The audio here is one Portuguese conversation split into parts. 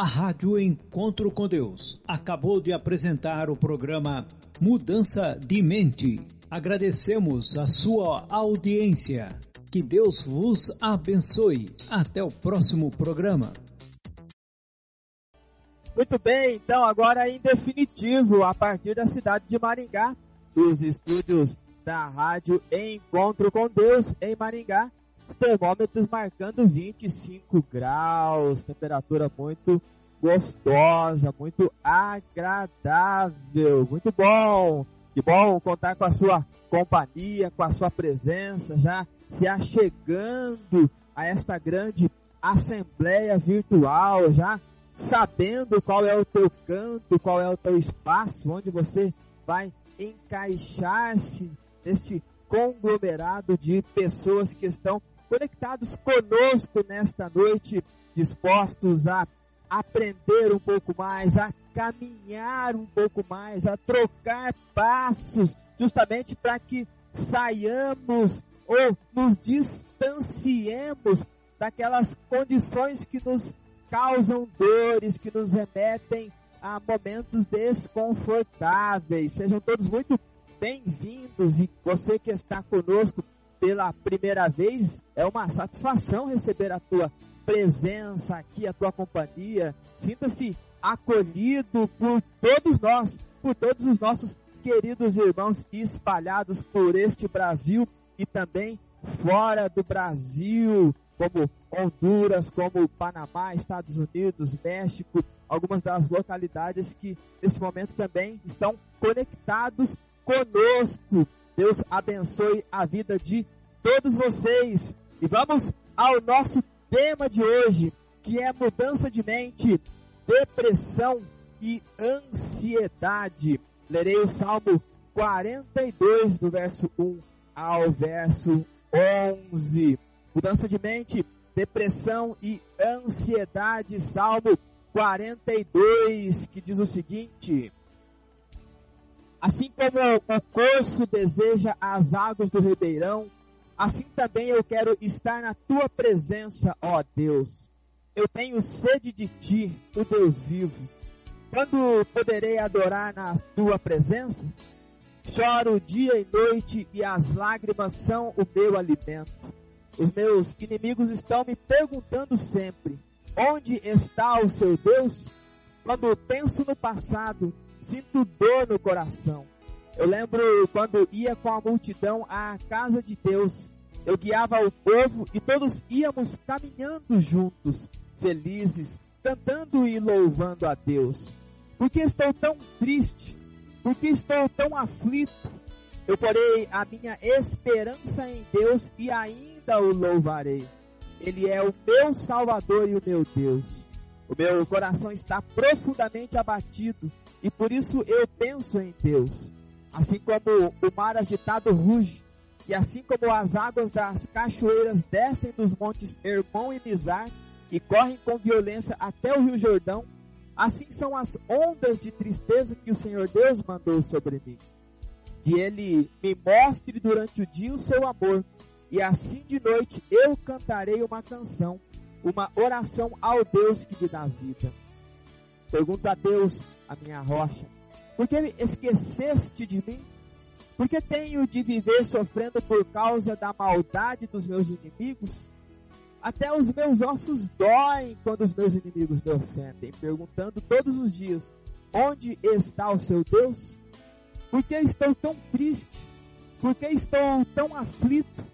A Rádio Encontro com Deus acabou de apresentar o programa Mudança de Mente. Agradecemos a sua audiência. Que Deus vos abençoe. Até o próximo programa. Muito bem, então agora em definitivo, a partir da cidade de Maringá, os estúdios da rádio Encontro com Deus em Maringá, termômetros marcando 25 graus, temperatura muito gostosa, muito agradável, muito bom. Que bom contar com a sua companhia, com a sua presença, já se achegando a esta grande assembleia virtual, já sabendo qual é o teu canto, qual é o teu espaço, onde você vai encaixar-se neste conglomerado de pessoas que estão conectados conosco nesta noite, dispostos a aprender um pouco mais, a caminhar um pouco mais, a trocar passos, justamente para que saiamos ou nos distanciemos daquelas condições que nos causam dores, que nos remetem a momentos desconfortáveis. Sejam todos muito bem-vindos e você que está conosco pela primeira vez, é uma satisfação receber a tua presença aqui, a tua companhia. Sinta-se acolhido por todos nós, por todos os nossos queridos irmãos espalhados por este Brasil e também fora do Brasil, como Honduras, como Panamá, Estados Unidos, México, algumas das localidades que nesse momento também estão conectados conosco. Deus abençoe a vida de todos vocês. E vamos ao nosso tema de hoje, que é mudança de mente, depressão e ansiedade. Lerei o Salmo 42, do verso 1 ao verso 11. Mudança de mente, depressão e ansiedade. Salmo 42, que diz o seguinte: Assim como o corso deseja as águas do ribeirão, assim também eu quero estar na tua presença, ó Deus. Eu tenho sede de ti, o Deus vivo. Quando poderei adorar na tua presença? Choro dia e noite e as lágrimas são o meu alimento. Os meus inimigos estão me perguntando sempre: onde está o seu Deus? Quando penso no passado, sinto dor no coração. Eu lembro quando ia com a multidão à casa de Deus. Eu guiava o povo e todos íamos caminhando juntos, felizes, cantando e louvando a Deus. Por que estou tão triste? Por que estou tão aflito? Eu porei a minha esperança em Deus e ainda o louvarei. Ele é o meu Salvador e o meu Deus. O meu coração está profundamente abatido e por isso eu penso em Deus. Assim como o mar agitado ruge, e assim como as águas das cachoeiras descem dos montes Hermon e Mizar e correm com violência até o rio Jordão, assim são as ondas de tristeza que o Senhor Deus mandou sobre mim. Que ele me mostre durante o dia o seu amor, e assim de noite eu cantarei uma canção, uma oração ao Deus que me dá vida. Pergunta a Deus, a minha rocha, por que esqueceste de mim? Por que tenho de viver sofrendo por causa da maldade dos meus inimigos? Até os meus ossos doem quando os meus inimigos me ofendem, perguntando todos os dias: onde está o seu Deus? Por que estou tão triste? Por que estou tão aflito?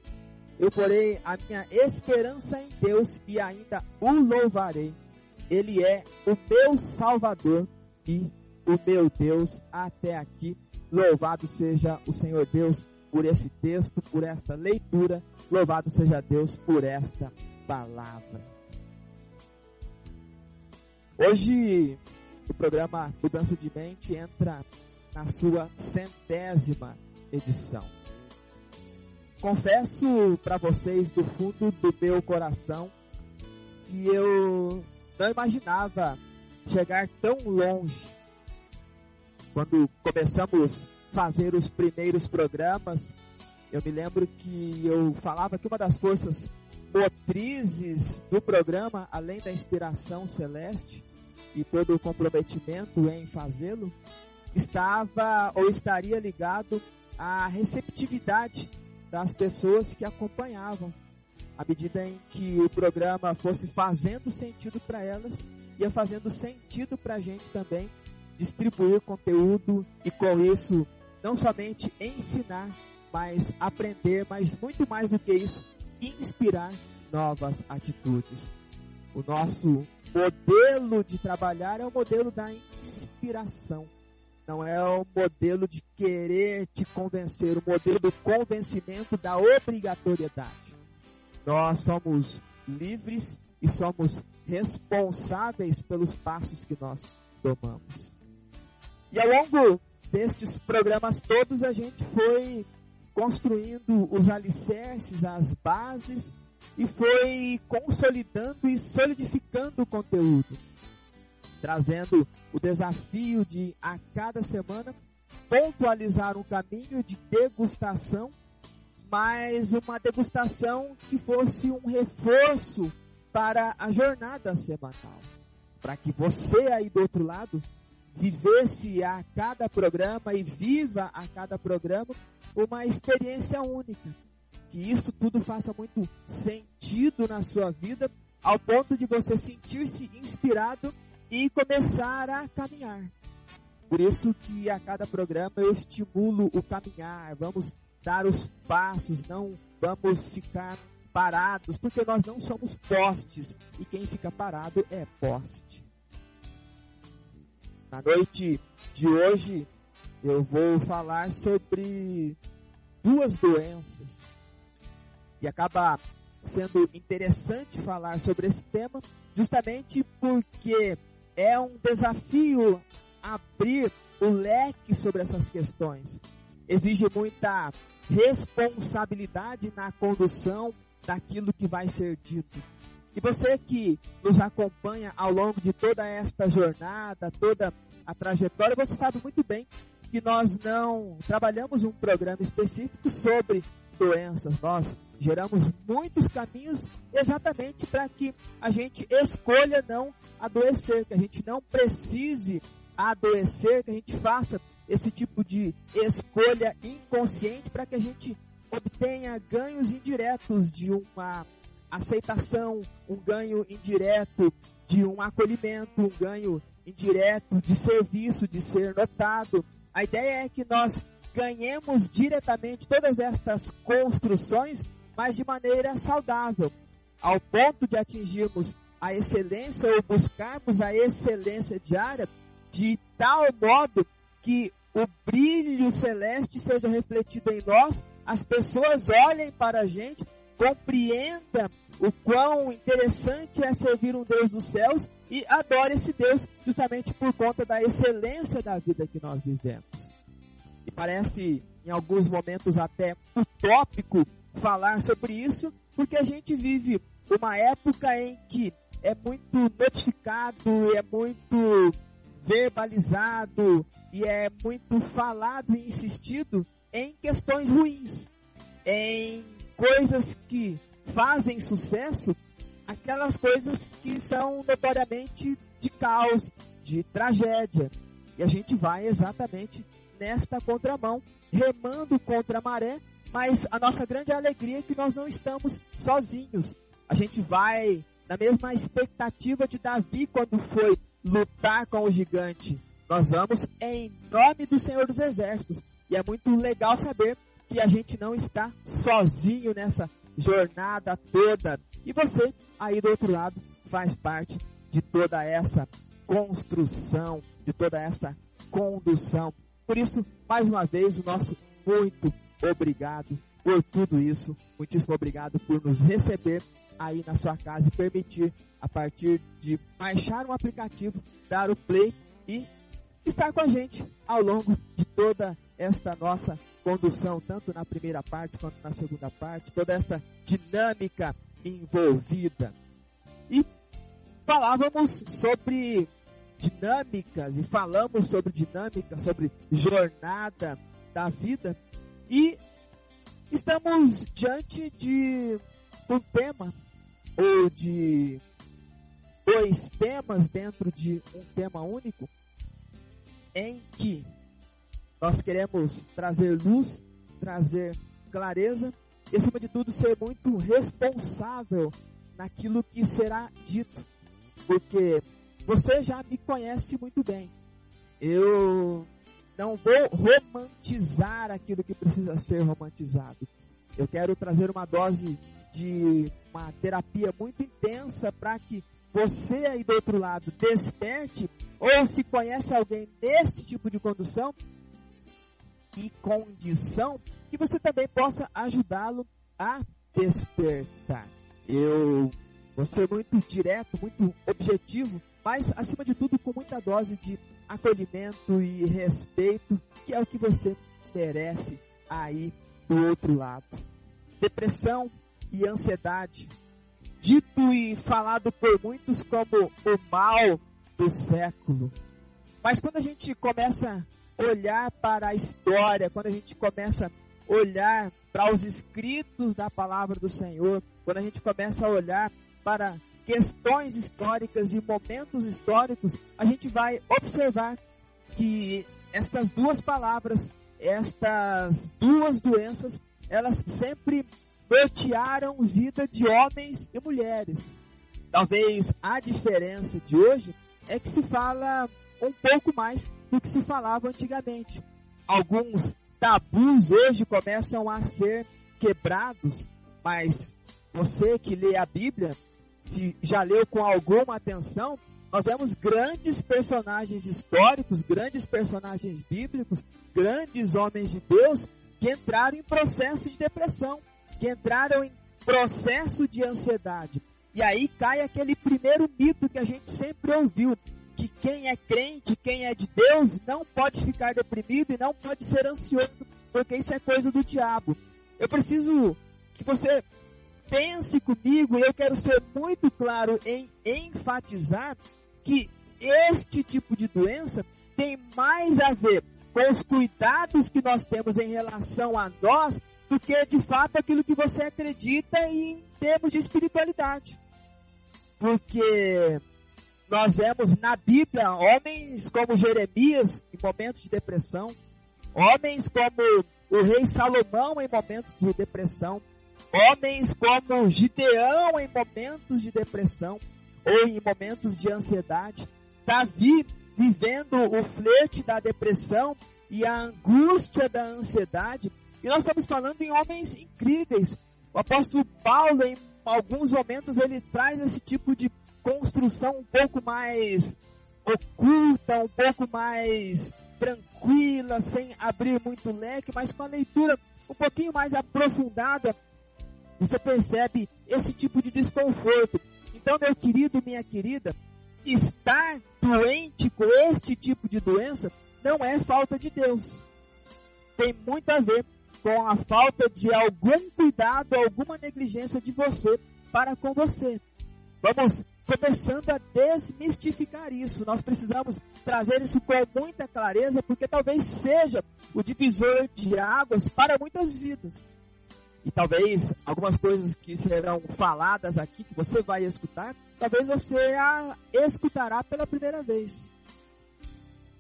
Eu porei a minha esperança em Deus e ainda o louvarei. Ele é o meu Salvador e o meu Deus até aqui. Louvado seja o Senhor Deus por esse texto, por esta leitura. Louvado seja Deus por esta palavra. Hoje o programa Mudança de Mente entra na sua centésima edição. Confesso para vocês do fundo do meu coração que eu não imaginava chegar tão longe quando começamos a fazer os primeiros programas, eu me lembro que eu falava que uma das forças motrizes do programa, além da inspiração celeste, e todo o comprometimento em fazê-lo estava ou estaria ligado à receptividade das pessoas que acompanhavam. À medida em que o programa fosse fazendo sentido para elas, ia fazendo sentido para a gente também distribuir conteúdo e com isso não somente ensinar, mas aprender, mas muito mais do que isso, inspirar novas atitudes. O nosso modelo de trabalhar é o modelo da inspiração. Não é o modelo de querer te convencer, o modelo do convencimento da obrigatoriedade. Nós somos livres e somos responsáveis pelos passos que nós tomamos. E ao longo destes programas todos a gente foi construindo os alicerces, as bases e foi consolidando e solidificando o conteúdo, trazendo o desafio de a cada semana pontualizar um caminho de degustação, mas uma degustação que fosse um reforço para a jornada semanal, para que você aí do outro lado vivesse a cada programa e viva a cada programa uma experiência única. Que isso tudo faça muito sentido na sua vida, ao ponto de você sentir-se inspirado e começar a caminhar. Por isso que a cada programa eu estimulo o caminhar, vamos dar os passos, não vamos ficar parados, porque nós não somos postes e quem fica parado é poste. Na noite de hoje eu vou falar sobre duas doenças. E acaba sendo interessante falar sobre esse tema, justamente porque é um desafio abrir o leque sobre essas questões. Exige muita responsabilidade na condução daquilo que vai ser dito. E você que nos acompanha ao longo de toda esta jornada, toda a trajetória, você sabe muito bem que nós não trabalhamos um programa específico sobre doenças. Nós geramos muitos caminhos exatamente para que a gente escolha não adoecer, que a gente não precise adoecer, que a gente faça esse tipo de escolha inconsciente para que a gente obtenha ganhos indiretos de uma aceitação, um ganho indireto de um acolhimento, um ganho indireto de serviço, de ser notado. A ideia é que nós ganhemos diretamente todas estas construções, mas de maneira saudável, ao ponto de atingirmos a excelência ou buscarmos a excelência diária de tal modo que o brilho celeste seja refletido em nós, as pessoas olhem para a gente compreenda o quão interessante é servir um Deus dos céus e adore esse Deus justamente por conta da excelência da vida que nós vivemos. E parece em alguns momentos até utópico falar sobre isso, porque a gente vive uma época em que é muito notificado, é muito verbalizado e é muito falado e insistido em questões ruins, em coisas que fazem sucesso, aquelas coisas que são notoriamente de caos, de tragédia. E a gente vai exatamente nesta contramão, remando contra a maré, mas a nossa grande alegria é que nós não estamos sozinhos. A gente vai na mesma expectativa de Davi quando foi lutar com o gigante. Nós vamos em nome do Senhor dos Exércitos. E é muito legal saber que a gente não está sozinho nessa jornada toda. E você, aí do outro lado, faz parte de toda essa construção, de toda essa condução. Por isso, mais uma vez, o nosso muito obrigado por tudo isso. Muitíssimo obrigado por nos receber aí na sua casa e permitir, a partir de baixar um aplicativo, dar o play e estar com a gente ao longo de toda esta nossa condução, tanto na primeira parte quanto na segunda parte, toda essa dinâmica envolvida. E falávamos sobre dinâmicas e falamos sobre dinâmica, sobre jornada da vida e estamos diante de um tema ou de dois temas dentro de um tema único, em que nós queremos trazer luz, trazer clareza e, acima de tudo, ser muito responsável naquilo que será dito. Porque você já me conhece muito bem. Eu não vou romantizar aquilo que precisa ser romantizado. Eu quero trazer uma dose de uma terapia muito intensa para que você aí do outro lado desperte ou se conhece alguém nesse tipo de condução e condição que você também possa ajudá-lo a despertar. Eu vou ser muito direto, muito objetivo, mas acima de tudo com muita dose de acolhimento e respeito, que é o que você merece aí do outro lado. Depressão e ansiedade, dito e falado por muitos como o mal do século. Mas quando a gente começa a olhar para a história, quando a gente começa a olhar para os escritos da palavra do Senhor, quando a gente começa a olhar para questões históricas e momentos históricos, a gente vai observar que estas duas palavras, estas duas doenças, elas sempre nortearam vida de homens e mulheres. Talvez a diferença de hoje é que se fala um pouco mais do que se falava antigamente. Alguns tabus hoje começam a ser quebrados, mas você que lê a Bíblia, se já leu com alguma atenção, nós vemos grandes personagens históricos, grandes personagens bíblicos, grandes homens de Deus que entraram em processo de depressão, que entraram em processo de ansiedade. E aí cai aquele primeiro mito que a gente sempre ouviu, que quem é crente, quem é de Deus, não pode ficar deprimido e não pode ser ansioso, porque isso é coisa do diabo. Eu preciso que você pense comigo, e eu quero ser muito claro em enfatizar que este tipo de doença tem mais a ver com os cuidados que nós temos em relação a nós do que de fato aquilo que você acredita em termos de espiritualidade. Porque nós vemos na Bíblia homens como Jeremias em momentos de depressão, homens como o rei Salomão em momentos de depressão, homens como Gideão em momentos de depressão ou em momentos de ansiedade, Davi vivendo o flerte da depressão e a angústia da ansiedade, e nós estamos falando em homens incríveis. O apóstolo Paulo, em alguns momentos, ele traz esse tipo de construção um pouco mais oculta, um pouco mais tranquila, sem abrir muito leque, mas com a leitura um pouquinho mais aprofundada, você percebe esse tipo de desconforto. Então, meu querido, minha querida, estar doente com este tipo de doença não é falta de Deus. Tem muito a ver com a falta de algum cuidado, alguma negligência de você para com você. Vamos começando a desmistificar isso. Nós precisamos trazer isso com muita clareza, porque talvez seja o divisor de águas para muitas vidas. E talvez algumas coisas que serão faladas aqui, que você vai escutar, talvez você a escutará pela primeira vez.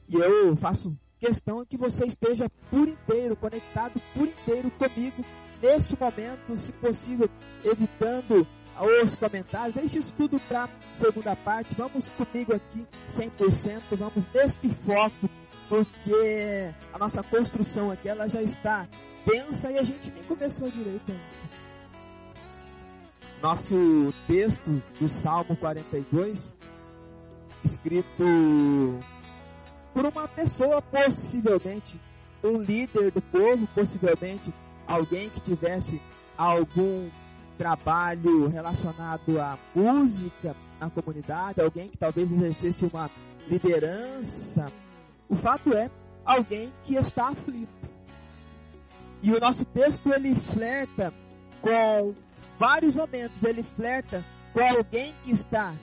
E eu faço questão que você esteja por inteiro, conectado por inteiro comigo neste momento, se possível, evitando os comentários. Deixe isso tudo para segunda parte. Vamos comigo aqui 100%, vamos neste foco, porque a nossa construção aqui ela já está densa e a gente nem começou direito ainda. Nosso texto do Salmo 42, escrito por uma pessoa, possivelmente um líder do povo, possivelmente alguém que tivesse algum trabalho relacionado à música na comunidade, alguém que talvez exercesse uma liderança. O fato é alguém que está aflito. E o nosso texto ele flerta com vários momentos, ele flerta com alguém que está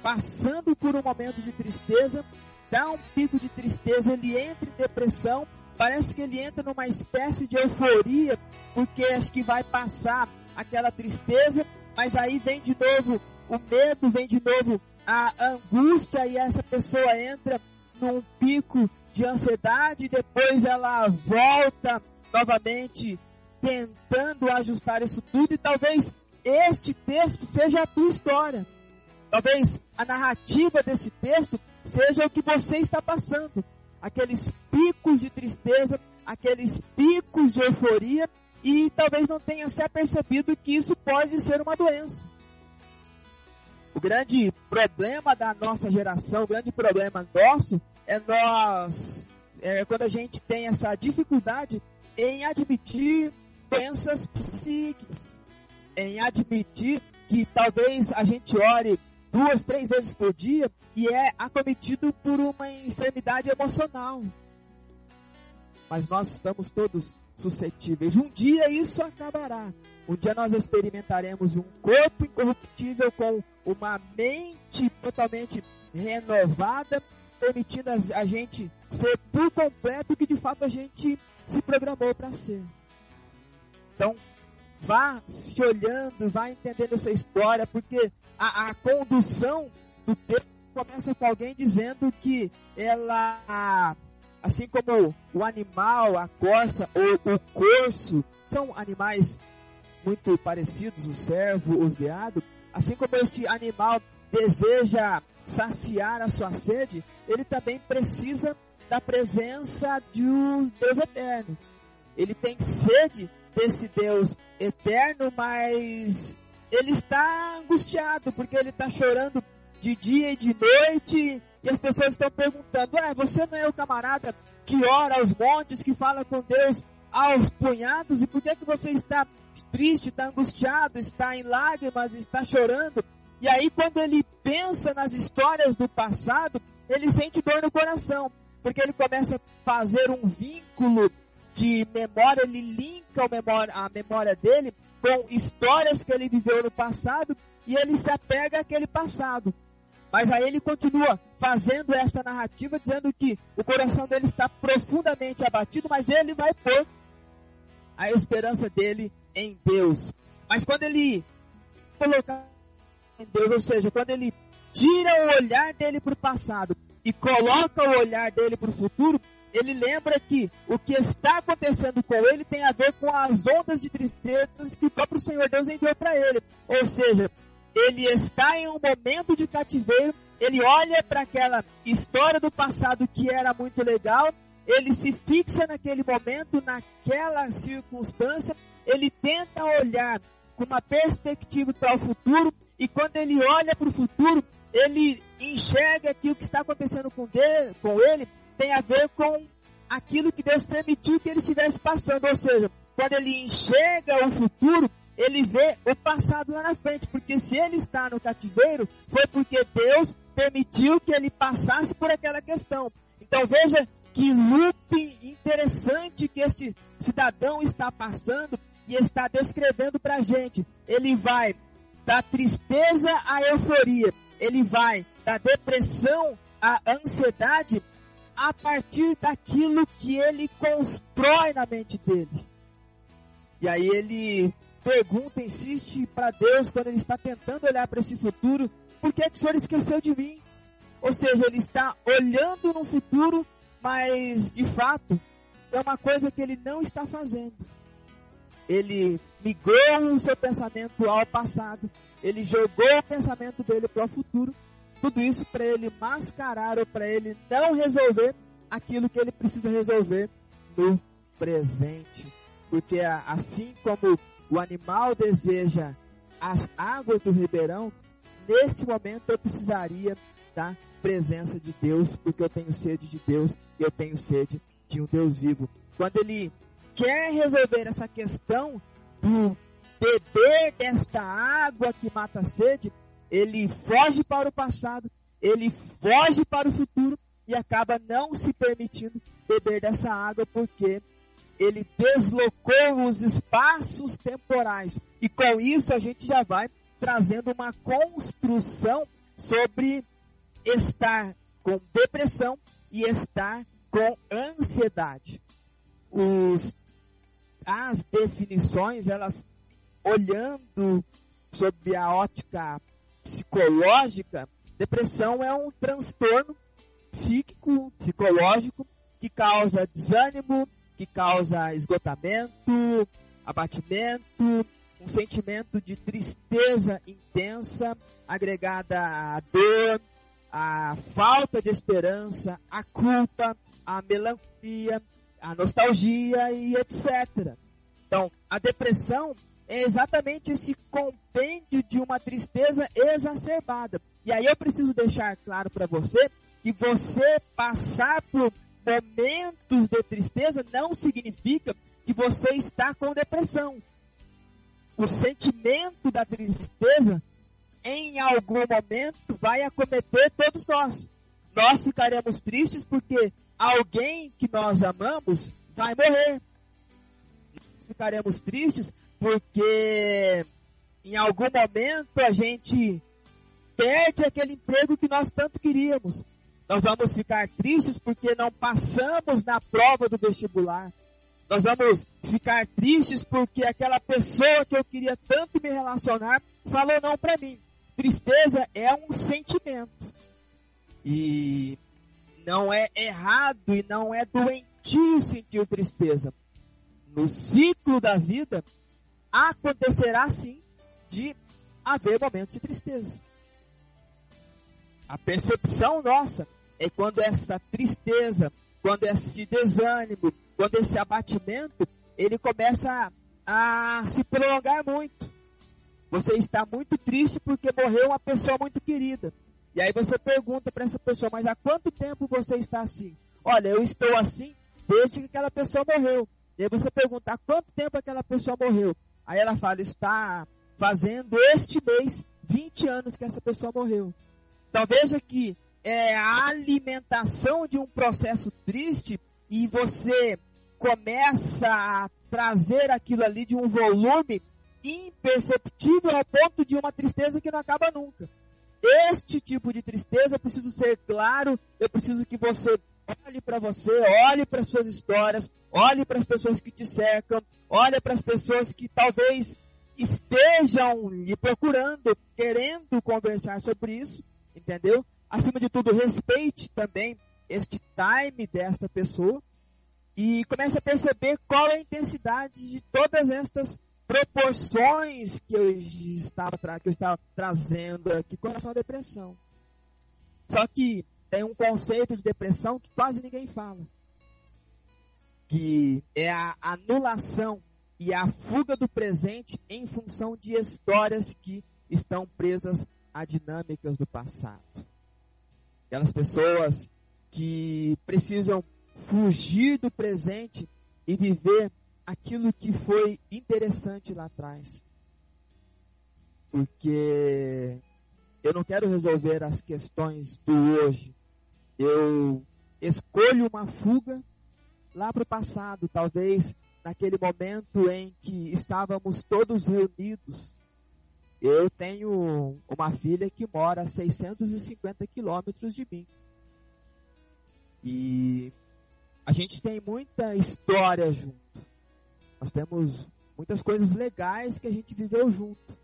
passando por um momento de tristeza, dá um pico de tristeza, ele entra em depressão, parece que ele entra numa espécie de euforia, porque acho que vai passar aquela tristeza, mas aí vem de novo o medo, vem de novo a angústia e essa pessoa entra num pico de ansiedade, depois ela volta novamente tentando ajustar isso tudo e talvez este texto seja a tua história. Talvez a narrativa desse texto seja o que você está passando. Aqueles picos de tristeza, aqueles picos de euforia e talvez não tenha se apercebido que isso pode ser uma doença. O grande problema da nossa geração, o grande problema nosso é nós, é quando a gente tem essa dificuldade em admitir doenças psíquicas, em admitir que talvez a gente ore duas, três vezes por dia e é acometido por uma enfermidade emocional. Mas nós estamos todos suscetíveis. Um dia isso acabará. Um dia nós experimentaremos um corpo incorruptível com uma mente totalmente renovada, permitindo a gente ser por completo o que de fato a gente se programou para ser. Então, vá se olhando, vá entendendo essa história, porque a, a condução do texto começa com alguém dizendo que ela, assim como o animal, a corça ou o corso, são animais muito parecidos, o servo, o veado, assim como esse animal deseja saciar a sua sede, ele também precisa da presença de um Deus eterno. Ele tem sede desse Deus eterno, mas ele está angustiado porque ele está chorando de dia e de noite e as pessoas estão perguntando: é, você não é o camarada que ora aos montes, que fala com Deus aos punhados e por que, que você está triste, está angustiado, está em lágrimas, está chorando? E aí, quando ele pensa nas histórias do passado, ele sente dor no coração, porque ele começa a fazer um vínculo de memória, ele linka a memória dele com histórias que ele viveu no passado e ele se apega àquele passado. Mas aí ele continua fazendo esta narrativa, dizendo que o coração dele está profundamente abatido, mas ele vai pôr a esperança dele em Deus. Mas quando ele colocar em Deus, ou seja, quando ele tira o olhar dele para o passado e coloca o olhar dele para o futuro, ele lembra que o que está acontecendo com ele tem a ver com as ondas de tristezas que o próprio Senhor Deus enviou para ele. Ou seja, ele está em um momento de cativeiro, ele olha para aquela história do passado que era muito legal, ele se fixa naquele momento, naquela circunstância, ele tenta olhar com uma perspectiva para o futuro, e quando ele olha para o futuro, ele enxerga que o que está acontecendo com, dele, com ele tem a ver com aquilo que Deus permitiu que ele estivesse passando. Ou seja, quando ele enxerga o futuro, ele vê o passado lá na frente. Porque se ele está no cativeiro, foi porque Deus permitiu que ele passasse por aquela questão. Então veja que loop interessante que este cidadão está passando e está descrevendo para a gente. Ele vai da tristeza à euforia, ele vai da depressão à ansiedade a partir daquilo que ele constrói na mente dele. E aí ele pergunta, insiste para Deus quando ele está tentando olhar para esse futuro, por que, que o Senhor esqueceu de mim? Ou seja, ele está olhando no futuro, mas de fato é uma coisa que ele não está fazendo. Ele migrou o seu pensamento ao passado, ele jogou o pensamento dele para o futuro tudo isso para ele mascarar ou para ele não resolver aquilo que ele precisa resolver no presente. Porque assim como o animal deseja as águas do ribeirão, neste momento eu precisaria da presença de Deus, porque eu tenho sede de Deus eu tenho sede de um Deus vivo. Quando ele quer resolver essa questão do beber desta água que mata a sede, ele foge para o passado, ele foge para o futuro e acaba não se permitindo beber dessa água porque ele deslocou os espaços temporais. E com isso a gente já vai trazendo uma construção sobre estar com depressão e estar com ansiedade. Os, as definições, elas olhando sob a ótica psicológica, Depressão é um transtorno psíquico, psicológico, que causa desânimo, que causa esgotamento, abatimento, um sentimento de tristeza intensa, agregada à dor, à falta de esperança, à culpa, à melancolia, à nostalgia e etc. Então, a depressão é exatamente esse compêndio de uma tristeza exacerbada. E aí eu preciso deixar claro para você que você passar por momentos de tristeza não significa que você está com depressão. O sentimento da tristeza, em algum momento, vai acometer todos nós. Nós ficaremos tristes porque alguém que nós amamos vai morrer. Ficaremos tristes porque em algum momento a gente perde aquele emprego que nós tanto queríamos. Nós vamos ficar tristes porque não passamos na prova do vestibular. Nós vamos ficar tristes porque aquela pessoa que eu queria tanto me relacionar falou não para mim. Tristeza é um sentimento. E não é errado e não é doentio sentir tristeza. No ciclo da vida, acontecerá sim de haver momentos de tristeza. A percepção nossa é quando essa tristeza, quando esse desânimo, quando esse abatimento, ele começa a, se prolongar muito. Você está muito triste porque morreu uma pessoa muito querida. E aí você pergunta para essa pessoa, mas há quanto tempo você está assim? Olha, eu estou assim desde que aquela pessoa morreu. E aí você pergunta, há quanto tempo aquela pessoa morreu? Aí ela fala, está fazendo este mês 20 anos que essa pessoa morreu. Então veja que é a alimentação de um processo triste e você começa a trazer aquilo ali de um volume imperceptível ao ponto de uma tristeza que não acaba nunca. Este tipo de tristeza eu preciso ser claro, eu preciso que você olhe para você, olhe para suas histórias, olhe para as pessoas que te cercam, olhe para as pessoas que talvez estejam lhe procurando, querendo conversar sobre isso, entendeu? Acima de tudo, respeite também este time desta pessoa e comece a perceber qual é a intensidade de todas estas proporções que eu estava, que eu estava trazendo aqui com relação à depressão. Só que tem um conceito de depressão que quase ninguém fala. Que é a anulação e a fuga do presente em função de histórias que estão presas a dinâmicas do passado. Aquelas pessoas que precisam fugir do presente e viver aquilo que foi interessante lá atrás. Porque eu não quero resolver as questões do hoje. Eu escolho uma fuga lá para o passado, talvez naquele momento em que estávamos todos reunidos. Eu tenho uma filha que mora a 650 quilômetros de mim. E a gente tem muita história junto. Nós temos muitas coisas legais que a gente viveu junto.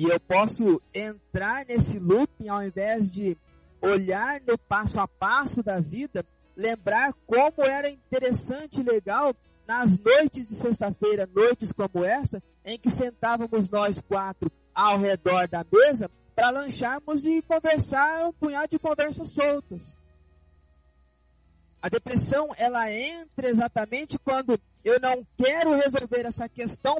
E eu posso entrar nesse looping ao invés de olhar no passo a passo da vida, lembrar como era interessante e legal nas noites de sexta-feira, noites como essa, em que sentávamos nós quatro ao redor da mesa para lancharmos e conversar um punhado de conversas soltas. A depressão, ela entra exatamente quando eu não quero resolver essa questão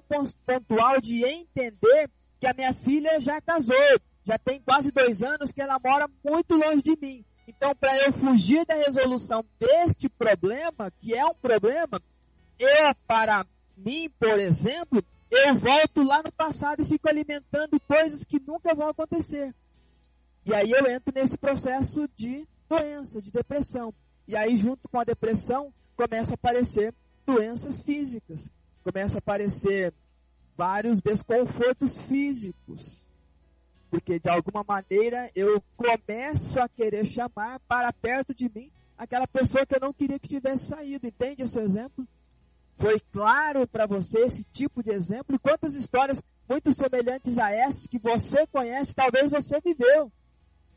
pontual de entender que a minha filha já casou, já tem quase dois anos que ela mora muito longe de mim. Então, para eu fugir da resolução deste problema, que é um problema, eu, para mim, por exemplo, eu volto lá no passado e fico alimentando coisas que nunca vão acontecer. E aí eu entro nesse processo de doença, de depressão. E aí, junto com a depressão, começam a aparecer doenças físicas. Começam a aparecer vários desconfortos físicos. Porque de alguma maneira eu começo a querer chamar para perto de mim aquela pessoa que eu não queria que tivesse saído. Entende esse exemplo? Foi claro para você esse tipo de exemplo? E quantas histórias muito semelhantes a essas que você conhece, talvez você viveu.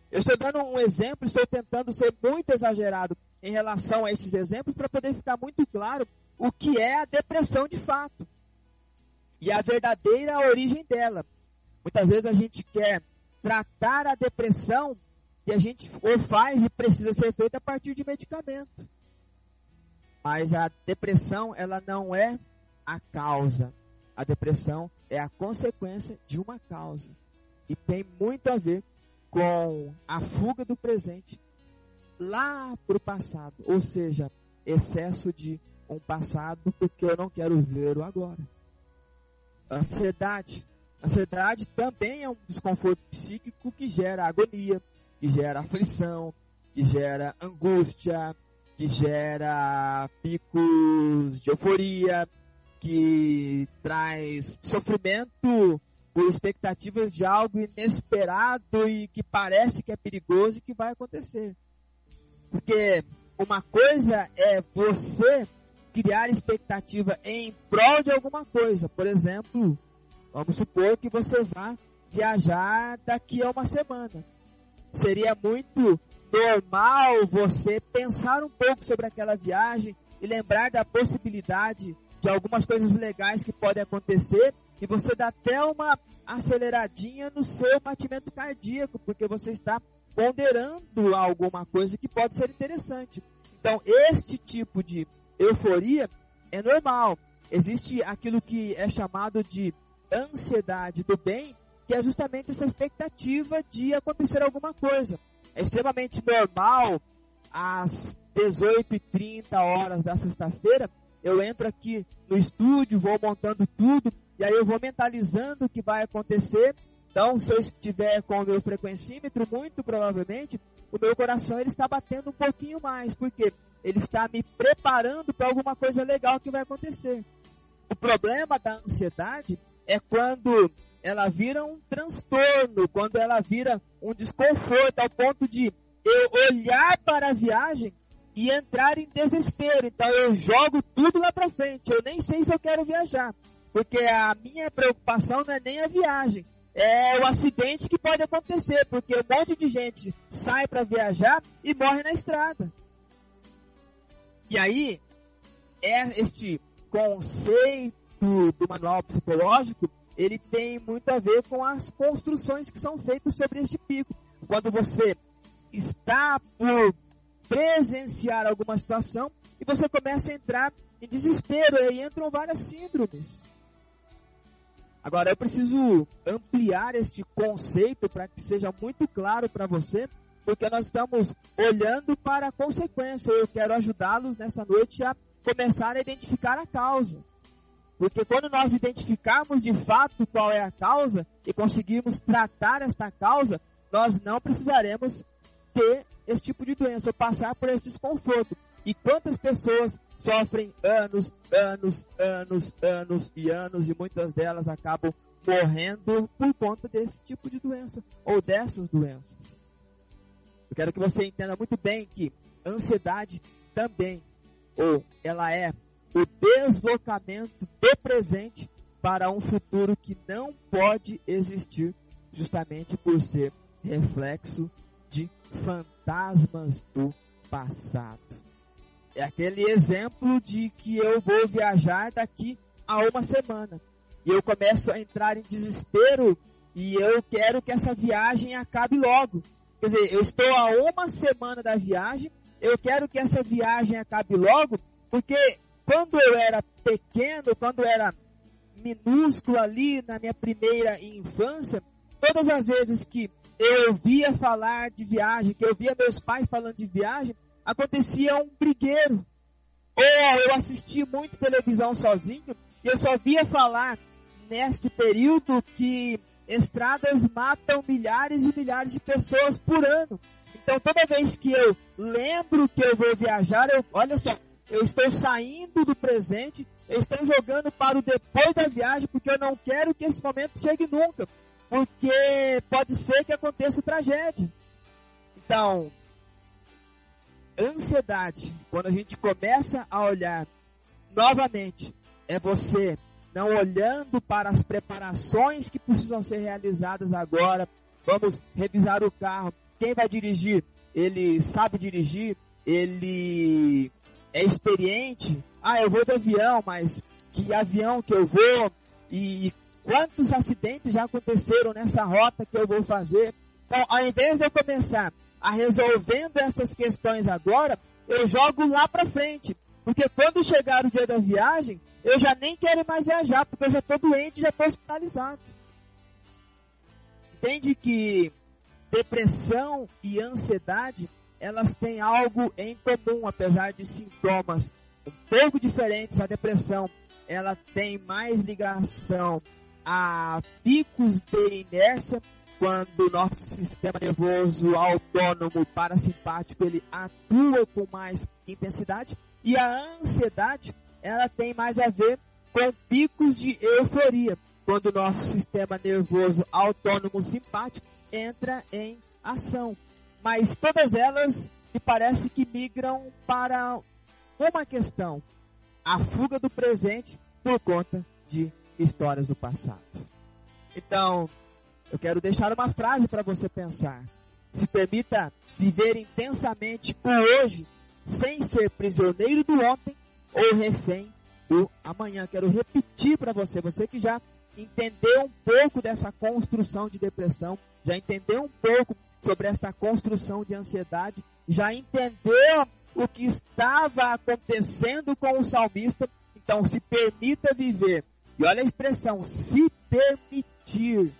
Eu estou dando um exemplo, estou tentando ser muito exagerado em relação a esses exemplos para poder ficar muito claro o que é a depressão de fato e a verdadeira origem dela. Muitas vezes a gente quer tratar a depressão e a gente ou faz e precisa ser feito a partir de medicamento. Mas a depressão, ela não é a causa. A depressão é a consequência de uma causa. E tem muito a ver com a fuga do presente lá para o passado. Ou seja, excesso de um passado porque eu não quero ver o agora. Ansiedade. Ansiedade também é um desconforto psíquico que gera agonia, que gera aflição, que gera angústia, que gera picos de euforia, que traz sofrimento por expectativas de algo inesperado e que parece que é perigoso e que vai acontecer. Porque uma coisa é você criar expectativa em prol de alguma coisa. Por exemplo, vamos supor que você vá viajar daqui a uma semana. Seria muito normal você pensar um pouco sobre aquela viagem e lembrar da possibilidade de algumas coisas legais que podem acontecer e você dá até uma aceleradinha no seu batimento cardíaco, porque você está ponderando alguma coisa que pode ser interessante. Então, este tipo de euforia é normal. Existe aquilo que é chamado de ansiedade do bem, que é justamente essa expectativa de acontecer alguma coisa. É extremamente normal, às 18h30 horas da sexta-feira, eu entro aqui no estúdio, vou montando tudo, e aí eu vou mentalizando o que vai acontecer. Então, se eu estiver com o meu frequencímetro, muito provavelmente, o meu coração ele está batendo um pouquinho mais, porque ele está me preparando para alguma coisa legal que vai acontecer. O problema da ansiedade é quando ela vira um transtorno, quando ela vira um desconforto ao ponto de eu olhar para a viagem e entrar em desespero. Então eu jogo tudo lá para frente. Eu nem sei se eu quero viajar, porque a minha preocupação não é nem a viagem, é o acidente que pode acontecer, porque um monte de gente sai para viajar e morre na estrada. E aí, é este conceito do manual psicológico, ele tem muito a ver com as construções que são feitas sobre este pico. Quando você está por presenciar alguma situação e você começa a entrar em desespero, aí entram várias síndromes. Agora, eu preciso ampliar este conceito para que seja muito claro para você, porque nós estamos olhando para a consequência. Eu quero ajudá-los nessa noite a começar a identificar a causa. Porque quando nós identificarmos de fato qual é a causa e conseguirmos tratar esta causa, nós não precisaremos ter esse tipo de doença ou passar por esse desconforto. E quantas pessoas sofrem anos, anos, anos, anos e anos e muitas delas acabam morrendo por conta desse tipo de doença ou dessas doenças. Eu quero que você entenda muito bem que ansiedade também, ou ela é o deslocamento do presente para um futuro que não pode existir, justamente por ser reflexo de fantasmas do passado. É aquele exemplo de que eu vou viajar daqui a uma semana. E eu começo a entrar em desespero e eu quero que essa viagem acabe logo. Quer dizer, eu estou a uma semana da viagem, eu quero que essa viagem acabe logo, porque quando eu era pequeno, quando eu era minúsculo ali na minha primeira infância, todas as vezes que eu ouvia falar de viagem, que eu via meus pais falando de viagem, acontecia um brigueiro. Ou eu assisti muito televisão sozinho e eu só via falar neste período que estradas matam milhares e milhares de pessoas por ano. Então toda vez que eu lembro que eu vou viajar, eu, olha só, eu estou saindo do presente, eu estou jogando para o depois da viagem, porque eu não quero que esse momento chegue nunca porque pode ser que aconteça tragédia. Então, ansiedade, quando a gente começa a olhar novamente, é você não olhando para as preparações que precisam ser realizadas agora. Vamos revisar o carro, quem vai dirigir, ele sabe dirigir, ele é experiente. Ah, eu vou de avião, mas que avião que eu vou e quantos acidentes já aconteceram nessa rota que eu vou fazer. Então, ao invés de eu começar a resolvendo essas questões agora, eu jogo lá para frente. Porque quando chegar o dia da viagem, eu já nem quero mais viajar, porque eu já estou doente, já estou hospitalizado. Entende que depressão e ansiedade, elas têm algo em comum, apesar de sintomas um pouco diferentes. A depressão, ela tem mais ligação a picos de inércia, quando o nosso sistema nervoso autônomo parasimpático ele atua com mais intensidade e a ansiedade ela tem mais a ver com picos de euforia, quando o nosso sistema nervoso autônomo simpático entra em ação. Mas todas elas me parece que migram para uma questão: a fuga do presente por conta de histórias do passado. Então, eu quero deixar uma frase para você pensar. Se permita viver intensamente o hoje, sem ser prisioneiro do ontem ou refém do amanhã. Quero repetir para você, você que já entendeu um pouco dessa construção de depressão, já entendeu um pouco sobre essa construção de ansiedade, já entendeu o que estava acontecendo com o salmista, então se permita viver e olha a expressão, se permitir.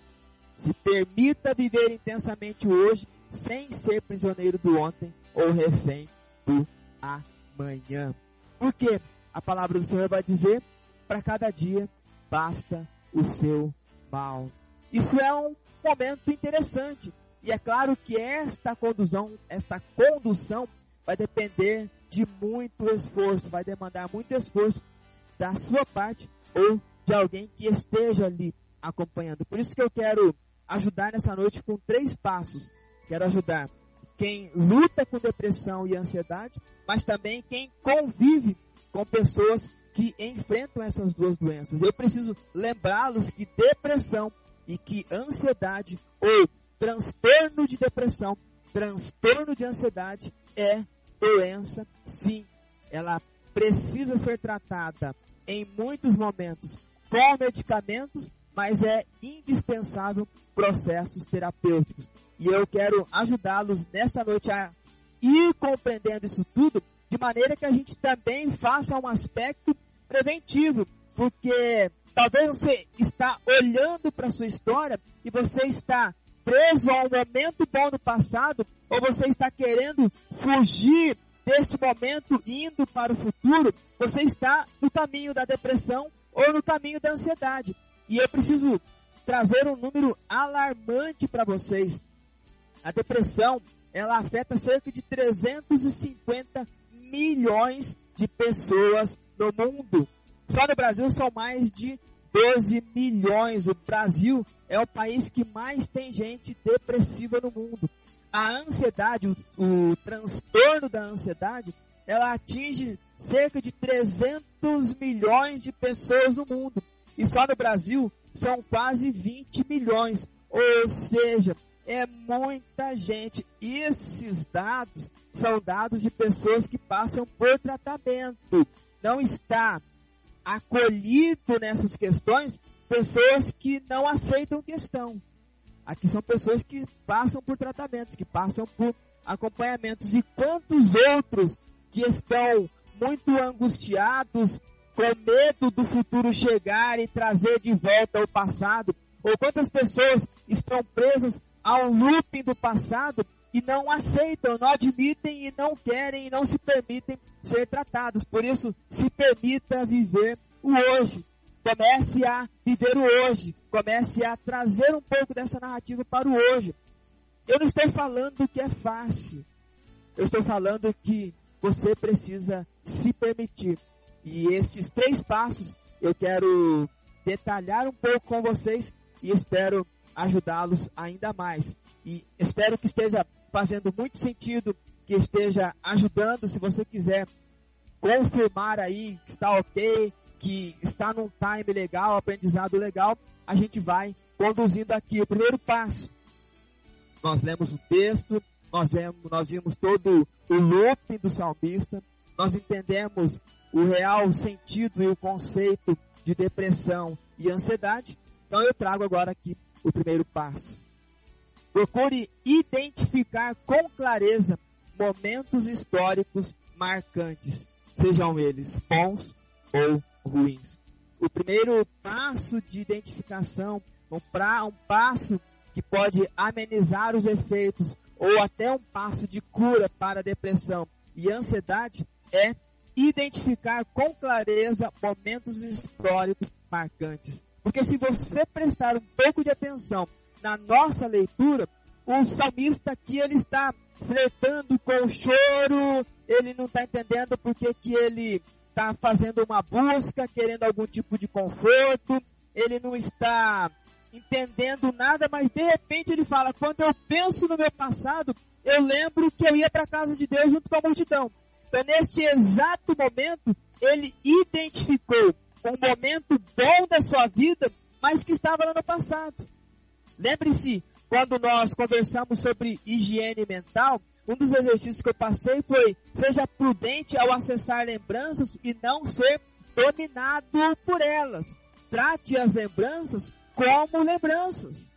Se permita viver intensamente hoje, sem ser prisioneiro do ontem ou refém do amanhã. Porque a palavra do Senhor vai dizer: para cada dia basta o seu mal. Isso é um momento interessante. E é claro que esta condução, esta condução vai depender de muito esforço, vai demandar muito esforço da sua parte ou de alguém que esteja ali acompanhando. Por isso que eu quero ajudar nessa noite com três passos. Quero ajudar quem luta com depressão e ansiedade, mas também quem convive com pessoas que enfrentam essas duas doenças. Eu preciso lembrá-los que depressão e que ansiedade ou transtorno de depressão, transtorno de ansiedade é doença, sim. Ela precisa ser tratada em muitos momentos com medicamentos, mas é indispensável processos terapêuticos. E eu quero ajudá-los nesta noite a ir compreendendo isso tudo, de maneira que a gente também faça um aspecto preventivo, porque talvez você está olhando para a sua história e você está preso a um momento bom no passado, ou você está querendo fugir deste momento indo para o futuro, você está no caminho da depressão ou no caminho da ansiedade. E eu preciso trazer um número alarmante para vocês. A depressão, ela afeta cerca de 350 milhões de pessoas no mundo. Só no Brasil são mais de 12 milhões. O Brasil é o país que mais tem gente depressiva no mundo. A ansiedade, o, o transtorno da ansiedade, ela atinge cerca de 300 milhões de pessoas no mundo. E só no Brasil são quase 20 milhões. Ou seja, é muita gente. Esses dados são dados de pessoas que passam por tratamento. Não está acolhido nessas questões pessoas que não aceitam questão. Aqui são pessoas que passam por tratamentos, que passam por acompanhamentos. E quantos outros que estão muito angustiados, com medo do futuro chegar e trazer de volta o passado? Ou quantas pessoas estão presas ao looping do passado e não aceitam, não admitem e não querem e não se permitem ser tratados? Por isso, se permita viver o hoje. Comece a viver o hoje. Comece a trazer um pouco dessa narrativa para o hoje. Eu não estou falando que é fácil. Eu estou falando que você precisa se permitir. E estes três passos eu quero detalhar um pouco com vocês e espero ajudá-los ainda mais. E espero que esteja fazendo muito sentido, que esteja ajudando. Se você quiser confirmar aí que está ok, que está num time legal, aprendizado legal, a gente vai conduzindo aqui. O primeiro passo, nós lemos o texto, nós vemos, nós vimos todo o looping do salmista, nós entendemos o real sentido e o conceito de depressão e ansiedade. Então eu trago agora aqui o primeiro passo. Procure identificar com clareza momentos históricos marcantes, sejam eles bons ou ruins. O primeiro passo de identificação, um, pra, um passo que pode amenizar os efeitos ou até um passo de cura para a depressão e ansiedade é identificar com clareza momentos históricos marcantes. Porque se você prestar um pouco de atenção na nossa leitura, o salmista aqui ele está flertando com o choro, ele não está entendendo porque que ele está fazendo uma busca, querendo algum tipo de conforto, ele não está entendendo nada, mas de repente ele fala: quando eu penso no meu passado, eu lembro que eu ia para a casa de Deus junto com a multidão. Então, neste exato momento, ele identificou um momento bom da sua vida, mas que estava no passado. Lembre-se, quando nós conversamos sobre higiene mental, um dos exercícios que eu passei foi: seja prudente ao acessar lembranças e não ser dominado por elas. Trate as lembranças como lembranças.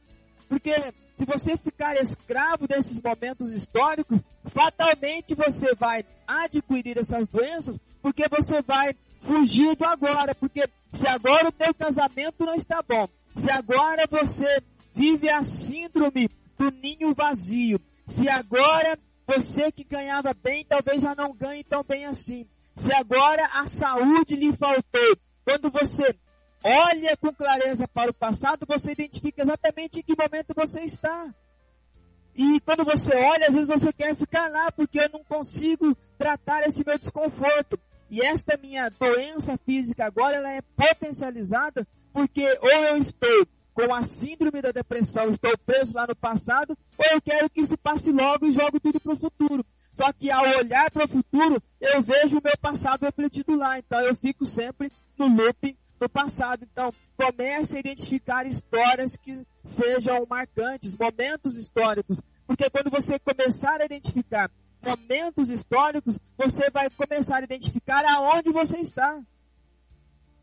Porque se você ficar escravo desses momentos históricos, fatalmente você vai adquirir essas doenças, porque você vai fugir do agora. Porque se agora o teu casamento não está bom, se agora você vive a síndrome do ninho vazio, se agora você que ganhava bem, talvez já não ganhe tão bem assim. Se agora a saúde lhe faltou, quando você olha com clareza para o passado, você identifica exatamente em que momento você está. E quando você olha, às vezes você quer ficar lá porque eu não consigo tratar esse meu desconforto. E esta minha doença física agora ela é potencializada porque ou eu estou com a síndrome da depressão, estou preso lá no passado, ou eu quero que isso passe logo e jogo tudo para o futuro. Só que ao olhar para o futuro, eu vejo o meu passado refletido lá. Então eu fico sempre no looping do passado. Então, comece a identificar histórias que sejam marcantes, momentos históricos. Porque quando você começar a identificar momentos históricos, você vai começar a identificar aonde você está.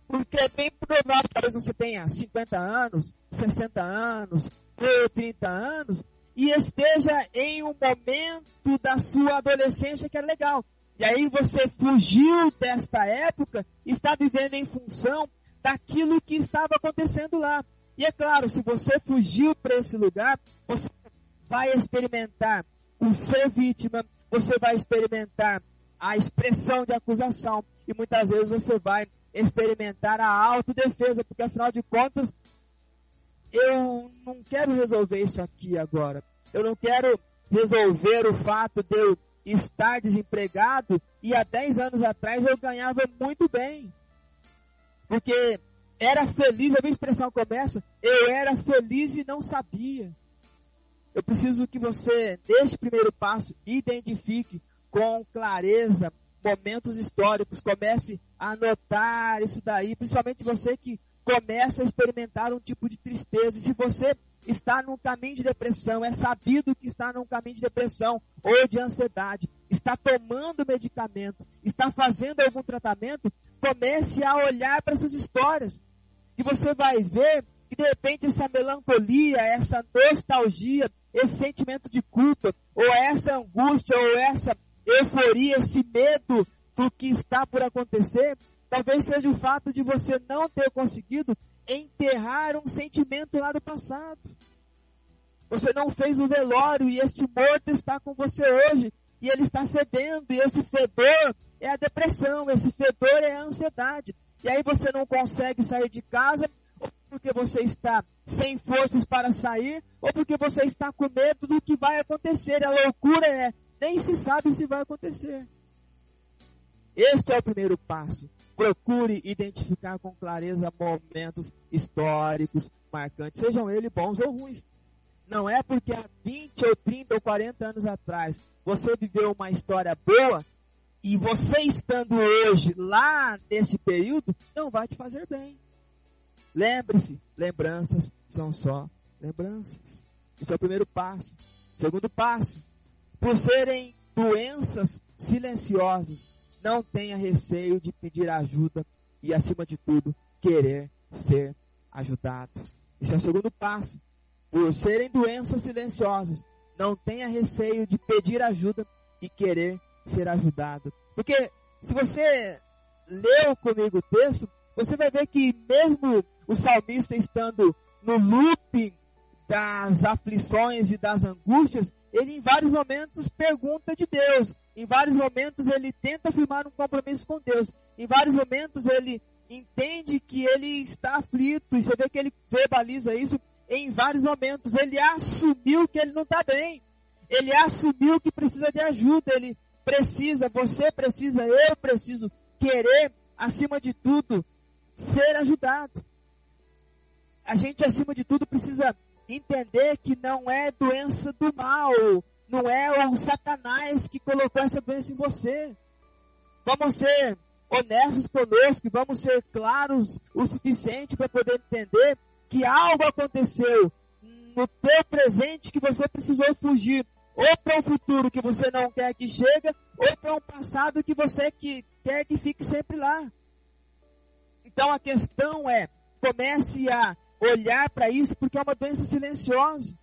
Porque é bem provável que talvez você tenha 50 anos, 60 anos, ou 30 anos, e esteja em um momento da sua adolescência que é legal. E aí você fugiu desta época, está vivendo em função daquilo que estava acontecendo lá. E é claro, se você fugiu para esse lugar, você vai experimentar o ser vítima, você vai experimentar a expressão de acusação e muitas vezes você vai experimentar a autodefesa, porque afinal de contas eu não quero resolver isso aqui agora. Eu não quero resolver o fato de eu estar desempregado e há 10 anos atrás eu ganhava muito bem. Porque era feliz, a expressão começa, eu era feliz e não sabia. Eu preciso que você, neste primeiro passo, identifique com clareza momentos históricos, comece a anotar isso daí, principalmente você que começa a experimentar um tipo de tristeza. E se você está num caminho de depressão, é sabido que está num caminho de depressão ou de ansiedade, está tomando medicamento, está fazendo algum tratamento, comece a olhar para essas histórias. E você vai ver que de repente essa melancolia, essa nostalgia, esse sentimento de culpa, ou essa angústia, ou essa euforia, esse medo do que está por acontecer, talvez seja o fato de você não ter conseguido enterrar um sentimento lá do passado. Você não fez o velório e este morto está com você hoje e ele está fedendo e esse fedor é a depressão, esse fedor é a ansiedade. E aí você não consegue sair de casa ou porque você está sem forças para sair ou porque você está com medo do que vai acontecer. A loucura é nem se sabe se vai acontecer. Este é o primeiro passo. Procure identificar com clareza momentos históricos marcantes, sejam eles bons ou ruins. Não é porque há 20 ou 30 ou 40 anos atrás você viveu uma história boa e você estando hoje lá nesse período não vai te fazer bem. Lembre-se, lembranças são só lembranças. Esse é o primeiro passo. Segundo passo, por serem doenças silenciosas, não tenha receio de pedir ajuda e, acima de tudo, querer ser ajudado. Esse é o segundo passo. Por serem doenças silenciosas, não tenha receio de pedir ajuda e querer ser ajudado. Porque se você leu comigo o texto, você vai ver que mesmo o salmista estando no looping das aflições e das angústias, ele em vários momentos pergunta de Deus, em vários momentos ele tenta firmar um compromisso com Deus, em vários momentos ele entende que ele está aflito, e você vê que ele verbaliza isso em vários momentos. Ele assumiu que ele não está bem, ele assumiu que precisa de ajuda, ele precisa, você precisa, eu preciso querer, acima de tudo, ser ajudado. A gente, acima de tudo, precisa entender que não é doença do mal, não é o Satanás que colocou essa doença em você. Vamos ser honestos conosco, vamos ser claros o suficiente para poder entender que algo aconteceu no teu presente que você precisou fugir, ou para um futuro que você não quer que chegue, ou para um passado que você que, quer que fique sempre lá. Então a questão é, comece a olhar para isso porque é uma doença silenciosa.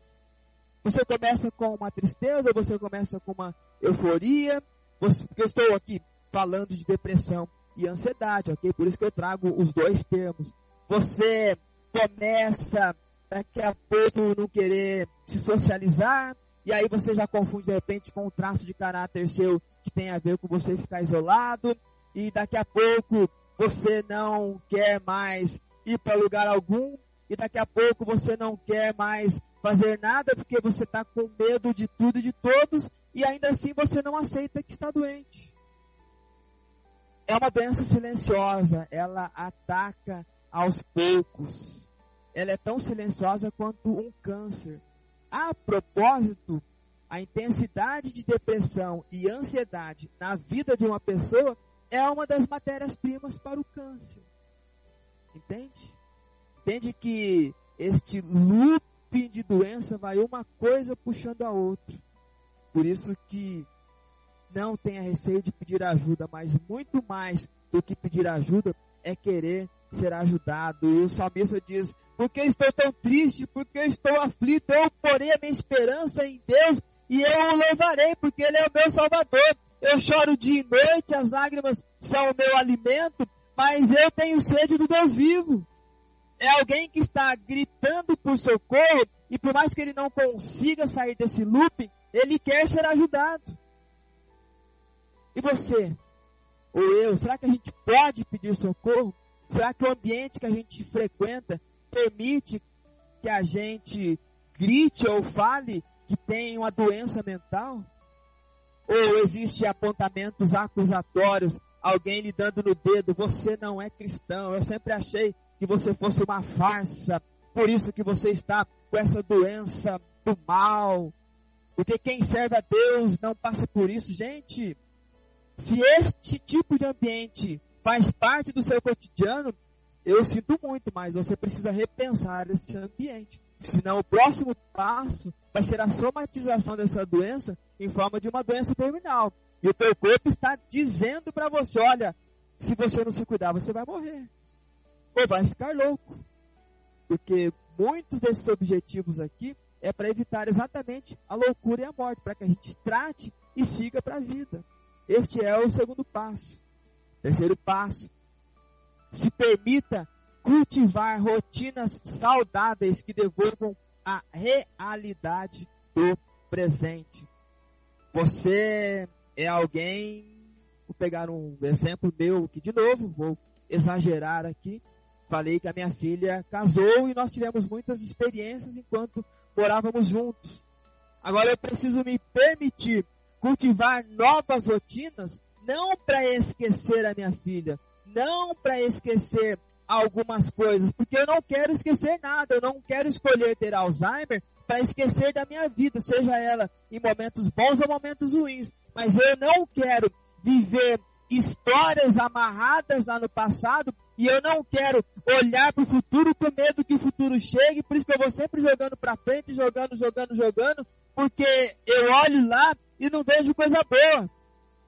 Você começa com uma tristeza, você começa com uma euforia, você, eu estou aqui falando de depressão e ansiedade, ok? Por isso que eu trago os dois termos. Você começa daqui a pouco não querer se socializar, e aí você já confunde de repente com um traço de caráter seu que tem a ver com você ficar isolado, e daqui a pouco você não quer mais ir para lugar algum, e daqui a pouco você não quer mais fazer nada porque você está com medo de tudo e de todos, e ainda assim você não aceita que está doente. É uma doença silenciosa, ela ataca aos poucos. Ela é tão silenciosa quanto um câncer. A propósito, a intensidade de depressão e ansiedade na vida de uma pessoa é uma das matérias-primas para o câncer. Entende? Entende que este looping de doença vai uma coisa puxando a outra. Por isso que não tenha receio de pedir ajuda, mas muito mais do que pedir ajuda é querer ser ajudado. E o salmista diz: Porque estou tão triste, porque estou aflito, eu porei a minha esperança em Deus e eu o louvarei, porque Ele é o meu Salvador. Eu choro dia e noite, as lágrimas são o meu alimento, mas eu tenho sede do Deus vivo. É alguém que está gritando por socorro e por mais que ele não consiga sair desse loop, ele quer ser ajudado. E você? Ou eu? Será que a gente pode pedir socorro? Será que o ambiente que a gente frequenta permite que a gente grite ou fale que tem uma doença mental? Ou existe apontamentos acusatórios, alguém lhe dando no dedo, você não é cristão, eu sempre achei que você fosse uma farsa, por isso que você está com essa doença do mal. Porque quem serve a Deus não passa por isso, gente. Se este tipo de ambiente faz parte do seu cotidiano, eu sinto muito, mas você precisa repensar esse ambiente. Senão o próximo passo vai ser a somatização dessa doença em forma de uma doença terminal. E o teu corpo está dizendo para você, olha, se você não se cuidar, você vai morrer. Ou vai ficar louco. Porque muitos desses objetivos aqui é para evitar exatamente a loucura e a morte, para que a gente trate e siga para a vida. Este é o segundo passo. Terceiro passo. Se permita cultivar rotinas saudáveis que devolvam a realidade do presente. Você é alguém, vou pegar um exemplo meu aqui de novo, vou exagerar aqui. Falei que a minha filha casou e nós tivemos muitas experiências enquanto morávamos juntos. Agora eu preciso me permitir cultivar novas rotinas, não para esquecer a minha filha, não para esquecer algumas coisas, porque eu não quero esquecer nada, eu não quero escolher ter Alzheimer para esquecer da minha vida, seja ela em momentos bons ou momentos ruins, mas eu não quero viver histórias amarradas lá no passado e eu não quero olhar para o futuro com medo que o futuro chegue, por isso que eu vou sempre jogando para frente, jogando, jogando, jogando, porque eu olho lá e não vejo coisa boa.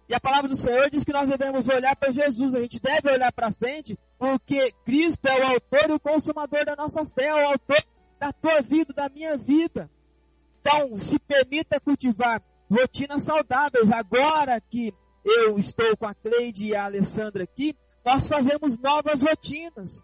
E a palavra do Senhor diz que nós devemos olhar para Jesus, a gente deve olhar para frente, porque Cristo é o autor e o consumador da nossa fé, é o autor da tua vida, da minha vida. Então, se permita cultivar rotinas saudáveis. Agora que eu estou com a Cleide e a Alessandra aqui, nós fazemos novas rotinas.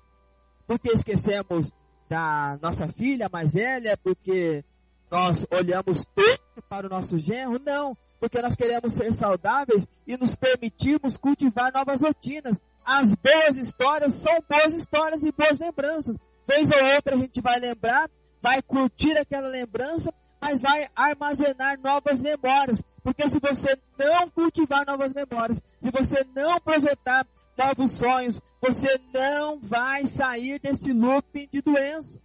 Porque esquecemos da nossa filha mais velha, porque nós olhamos tanto para o nosso genro, não, porque nós queremos ser saudáveis e nos permitirmos cultivar novas rotinas. As boas histórias são boas histórias e boas lembranças. Vez ou outra a gente vai lembrar, vai curtir aquela lembrança, mas vai armazenar novas memórias. Porque se você não cultivar novas memórias, se você não projetar novos sonhos, você não vai sair desse looping de doença.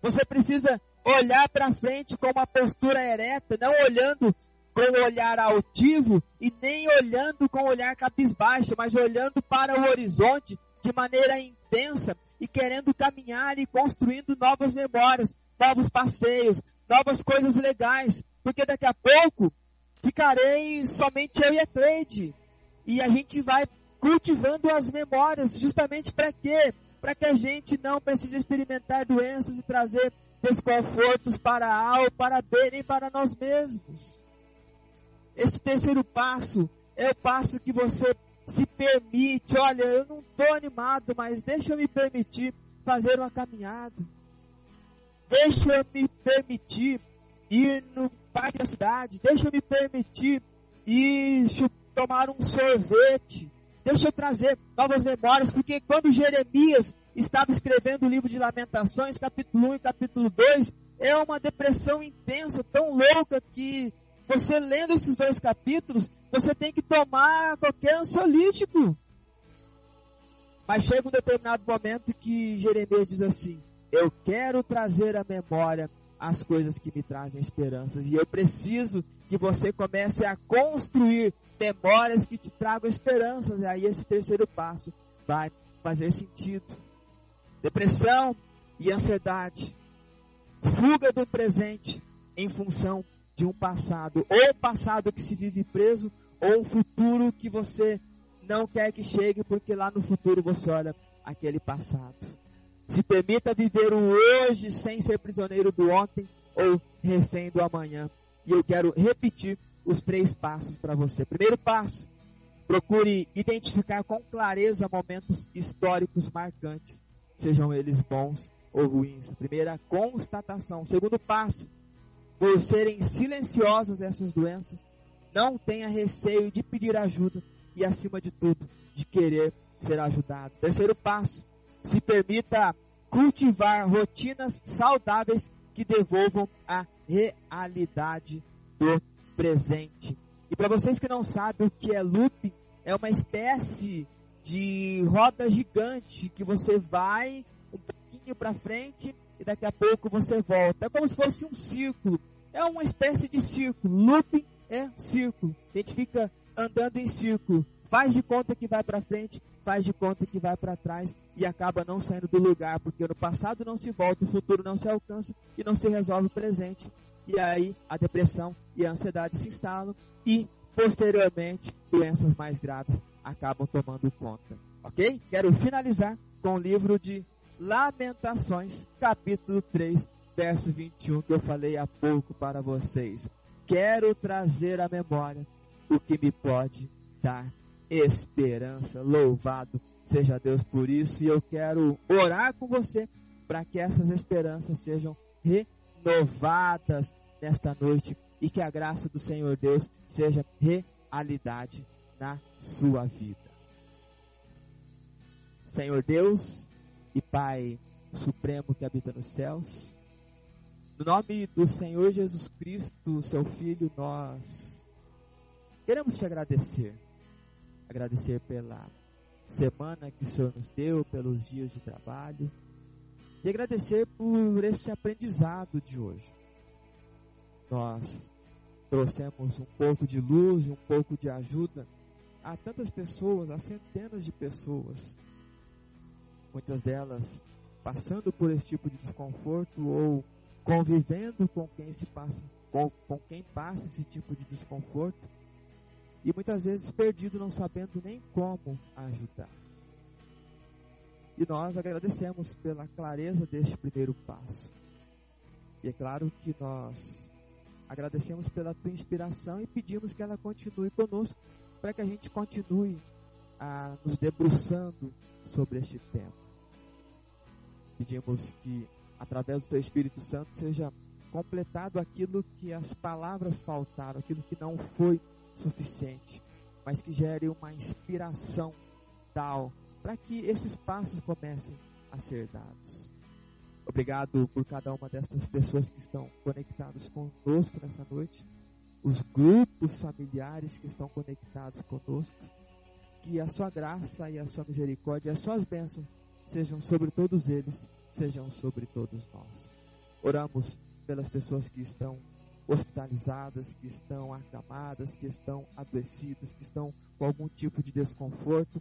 Você precisa olhar para frente com uma postura ereta, não olhando com o olhar altivo e nem olhando com o olhar cabisbaixo, mas olhando para o horizonte de maneira intensa e querendo caminhar e construindo novas memórias, novos passeios, novas coisas legais, porque daqui a pouco ficarei somente eu e a Cleide. E a gente vai cultivando as memórias, justamente para quê? Para que a gente não precise experimentar doenças e trazer desconfortos para A ou para B, nem para nós mesmos. Esse terceiro passo é o passo que você se permite. Olha, eu não estou animado, mas deixa eu me permitir fazer uma caminhada. Deixa eu me permitir ir no parque da cidade. Deixa eu me permitir ir tomar um sorvete. Deixa eu trazer novas memórias, porque quando Jeremias estava escrevendo o livro de Lamentações, capítulo 1 e capítulo 2, é uma depressão intensa, tão louca que você lendo esses dois capítulos, você tem que tomar qualquer ansiolítico. Mas chega um determinado momento que Jeremias diz assim: Eu quero trazer à memória as coisas que me trazem esperanças. E eu preciso que você comece a construir memórias que te tragam esperanças. E aí esse terceiro passo vai fazer sentido. Depressão e ansiedade. Fuga do presente em função de um passado. Ou passado que se vive preso, ou um futuro que você não quer que chegue, porque lá no futuro você olha aquele passado. Se permita viver o hoje sem ser prisioneiro do ontem ou refém do amanhã. E eu quero repetir os três passos para você. Primeiro passo, procure identificar com clareza momentos históricos marcantes, sejam eles bons ou ruins. Primeira constatação. Segundo passo, por serem silenciosas essas doenças, não tenha receio de pedir ajuda e, acima de tudo, de querer ser ajudado. Terceiro passo, se permita cultivar rotinas saudáveis que devolvam a realidade do presente. E para vocês que não sabem o que é looping, é uma espécie de roda gigante que você vai um pouquinho para frente e daqui a pouco você volta. É como se fosse um círculo. É uma espécie de círculo. Looping é círculo. A gente fica andando em círculo. Faz de conta que vai para frente faz de conta que vai para trás e acaba não saindo do lugar, porque no passado não se volta, o futuro não se alcança e não se resolve o presente. E aí a depressão e a ansiedade se instalam e posteriormente doenças mais graves acabam tomando conta. Ok? Quero finalizar com o livro de Lamentações, capítulo 3, verso 21, que eu falei há pouco para vocês. Quero trazer à memória o que me pode dar esperança. Louvado seja Deus por isso. E eu quero orar com você para que essas esperanças sejam renovadas nesta noite e que a graça do Senhor Deus seja realidade na sua vida. Senhor Deus e Pai Supremo que habita nos céus, no nome do Senhor Jesus Cristo, seu Filho, nós queremos te agradecer agradecer pela semana que o Senhor nos deu, pelos dias de trabalho. E agradecer por este aprendizado de hoje. Nós trouxemos um pouco de luz um pouco de ajuda a tantas pessoas, a centenas de pessoas, muitas delas passando por esse tipo de desconforto ou convivendo com quem se passa com, com quem passa esse tipo de desconforto e muitas vezes perdido, não sabendo nem como ajudar. E nós agradecemos pela clareza deste primeiro passo. E é claro que nós agradecemos pela tua inspiração e pedimos que ela continue conosco, para que a gente continue a nos debruçando sobre este tema. Pedimos que, através do teu Espírito Santo, seja completado aquilo que as palavras faltaram, aquilo que não foi suficiente, mas que gere uma inspiração tal para que esses passos comecem a ser dados. Obrigado por cada uma dessas pessoas que estão conectadas conosco nessa noite, os grupos familiares que estão conectados conosco. Que a sua graça e a sua misericórdia e as suas bênçãos sejam sobre todos eles, sejam sobre todos nós. Oramos pelas pessoas que estão hospitalizadas, que estão acamadas, que estão adoecidas, que estão com algum tipo de desconforto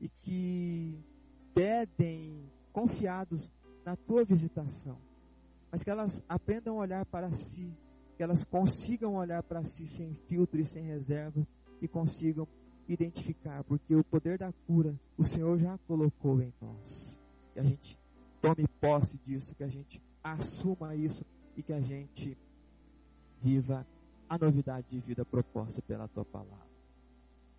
e que pedem confiados na tua visitação, mas que elas aprendam a olhar para si, que elas consigam olhar para si sem filtro e sem reserva e consigam identificar, porque o poder da cura o Senhor já colocou em nós. Que a gente tome posse disso, que a gente assuma isso e que a gente viva a novidade de vida proposta pela tua palavra.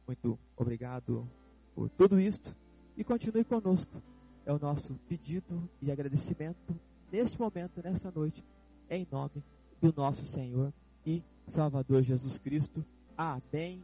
Muito obrigado por tudo isto e continue conosco. É o nosso pedido e agradecimento neste momento, nessa noite, em nome do nosso Senhor e Salvador Jesus Cristo. Amém.